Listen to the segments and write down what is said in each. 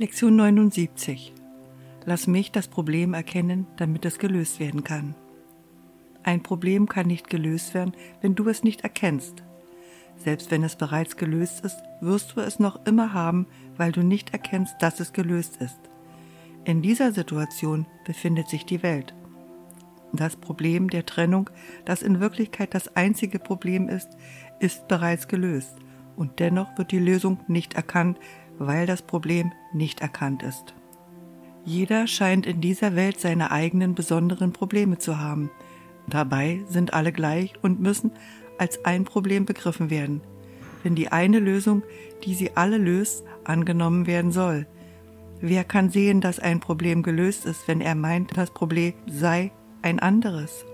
Lektion 79. Lass mich das Problem erkennen, damit es gelöst werden kann. Ein Problem kann nicht gelöst werden, wenn du es nicht erkennst. Selbst wenn es bereits gelöst ist, wirst du es noch immer haben, weil du nicht erkennst, dass es gelöst ist. In dieser Situation befindet sich die Welt. Das Problem der Trennung, das in Wirklichkeit das einzige Problem ist, ist bereits gelöst und dennoch wird die Lösung nicht erkannt, weil das Problem nicht erkannt ist. Jeder scheint in dieser Welt seine eigenen besonderen Probleme zu haben. Dabei sind alle gleich und müssen als ein Problem begriffen werden, wenn die eine Lösung, die sie alle löst, angenommen werden soll. Wer kann sehen, dass ein Problem gelöst ist, wenn er meint, das Problem sei ein anderes?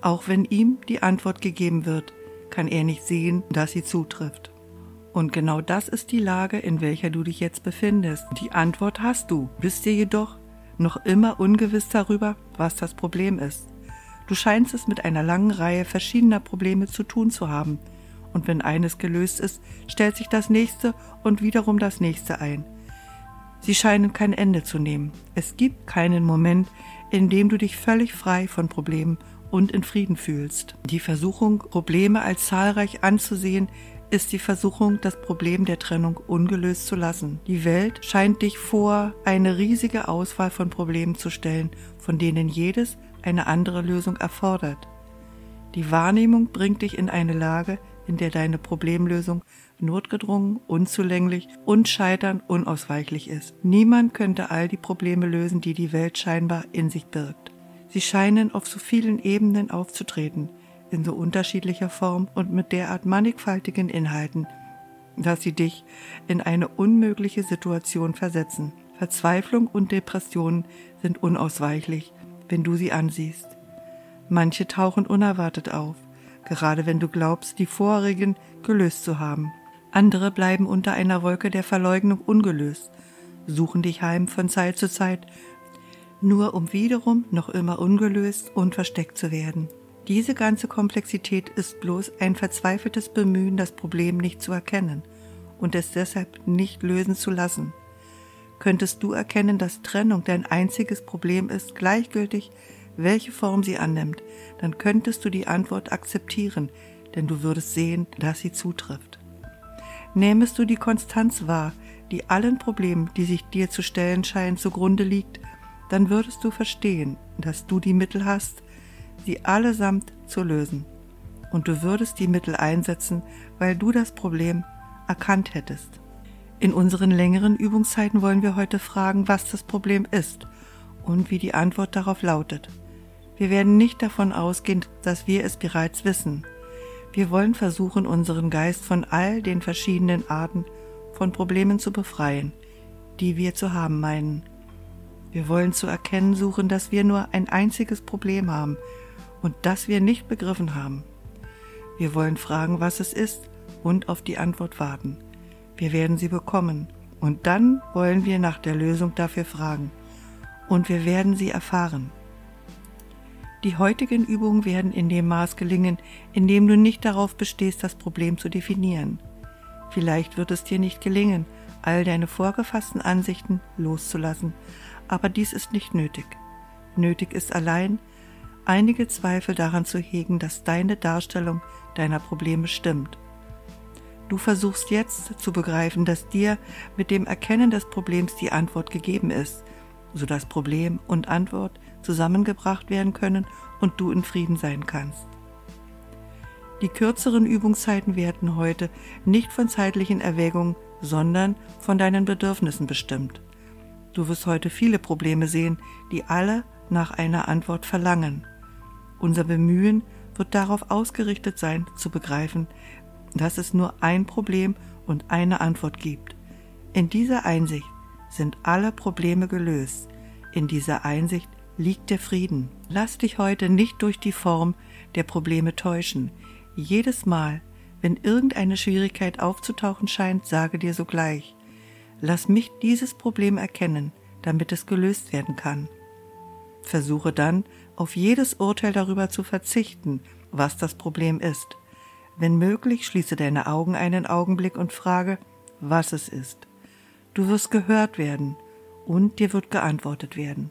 Auch wenn ihm die Antwort gegeben wird, kann er nicht sehen, dass sie zutrifft. Und genau das ist die Lage, in welcher du dich jetzt befindest. Die Antwort hast du, bist dir jedoch noch immer ungewiss darüber, was das Problem ist. Du scheinst es mit einer langen Reihe verschiedener Probleme zu tun zu haben. Und wenn eines gelöst ist, stellt sich das nächste und wiederum das nächste ein. Sie scheinen kein Ende zu nehmen. Es gibt keinen Moment, in dem du dich völlig frei von Problemen und in Frieden fühlst. Die Versuchung, Probleme als zahlreich anzusehen, ist die Versuchung, das Problem der Trennung ungelöst zu lassen. Die Welt scheint dich vor eine riesige Auswahl von Problemen zu stellen, von denen jedes eine andere Lösung erfordert. Die Wahrnehmung bringt dich in eine Lage, in der deine Problemlösung notgedrungen, unzulänglich und scheitern unausweichlich ist. Niemand könnte all die Probleme lösen, die die Welt scheinbar in sich birgt. Sie scheinen auf so vielen Ebenen aufzutreten, in so unterschiedlicher Form und mit derart mannigfaltigen Inhalten, dass sie dich in eine unmögliche Situation versetzen. Verzweiflung und Depressionen sind unausweichlich, wenn du sie ansiehst. Manche tauchen unerwartet auf, gerade wenn du glaubst, die vorigen gelöst zu haben. Andere bleiben unter einer Wolke der Verleugnung ungelöst, suchen dich heim von Zeit zu Zeit, nur um wiederum noch immer ungelöst und versteckt zu werden. Diese ganze Komplexität ist bloß ein verzweifeltes Bemühen, das Problem nicht zu erkennen und es deshalb nicht lösen zu lassen. Könntest du erkennen, dass Trennung dein einziges Problem ist, gleichgültig, welche Form sie annimmt, dann könntest du die Antwort akzeptieren, denn du würdest sehen, dass sie zutrifft. Nähmest du die Konstanz wahr, die allen Problemen, die sich dir zu stellen scheinen, zugrunde liegt, dann würdest du verstehen, dass du die Mittel hast, sie allesamt zu lösen. Und du würdest die Mittel einsetzen, weil du das Problem erkannt hättest. In unseren längeren Übungszeiten wollen wir heute fragen, was das Problem ist und wie die Antwort darauf lautet. Wir werden nicht davon ausgehen, dass wir es bereits wissen. Wir wollen versuchen, unseren Geist von all den verschiedenen Arten von Problemen zu befreien, die wir zu haben meinen. Wir wollen zu erkennen suchen, dass wir nur ein einziges Problem haben, und das wir nicht begriffen haben. Wir wollen fragen, was es ist und auf die Antwort warten. Wir werden sie bekommen und dann wollen wir nach der Lösung dafür fragen und wir werden sie erfahren. Die heutigen Übungen werden in dem Maß gelingen, in dem du nicht darauf bestehst, das Problem zu definieren. Vielleicht wird es dir nicht gelingen, all deine vorgefassten Ansichten loszulassen, aber dies ist nicht nötig. Nötig ist allein, einige Zweifel daran zu hegen, dass deine Darstellung deiner Probleme stimmt. Du versuchst jetzt zu begreifen, dass dir mit dem Erkennen des Problems die Antwort gegeben ist, so dass Problem und Antwort zusammengebracht werden können und du in Frieden sein kannst. Die kürzeren Übungszeiten werden heute nicht von zeitlichen Erwägungen, sondern von deinen Bedürfnissen bestimmt. Du wirst heute viele Probleme sehen, die alle nach einer Antwort verlangen. Unser Bemühen wird darauf ausgerichtet sein, zu begreifen, dass es nur ein Problem und eine Antwort gibt. In dieser Einsicht sind alle Probleme gelöst. In dieser Einsicht liegt der Frieden. Lass dich heute nicht durch die Form der Probleme täuschen. Jedes Mal, wenn irgendeine Schwierigkeit aufzutauchen scheint, sage dir sogleich, lass mich dieses Problem erkennen, damit es gelöst werden kann. Versuche dann, auf jedes Urteil darüber zu verzichten, was das Problem ist. Wenn möglich, schließe deine Augen einen Augenblick und frage, was es ist. Du wirst gehört werden und dir wird geantwortet werden.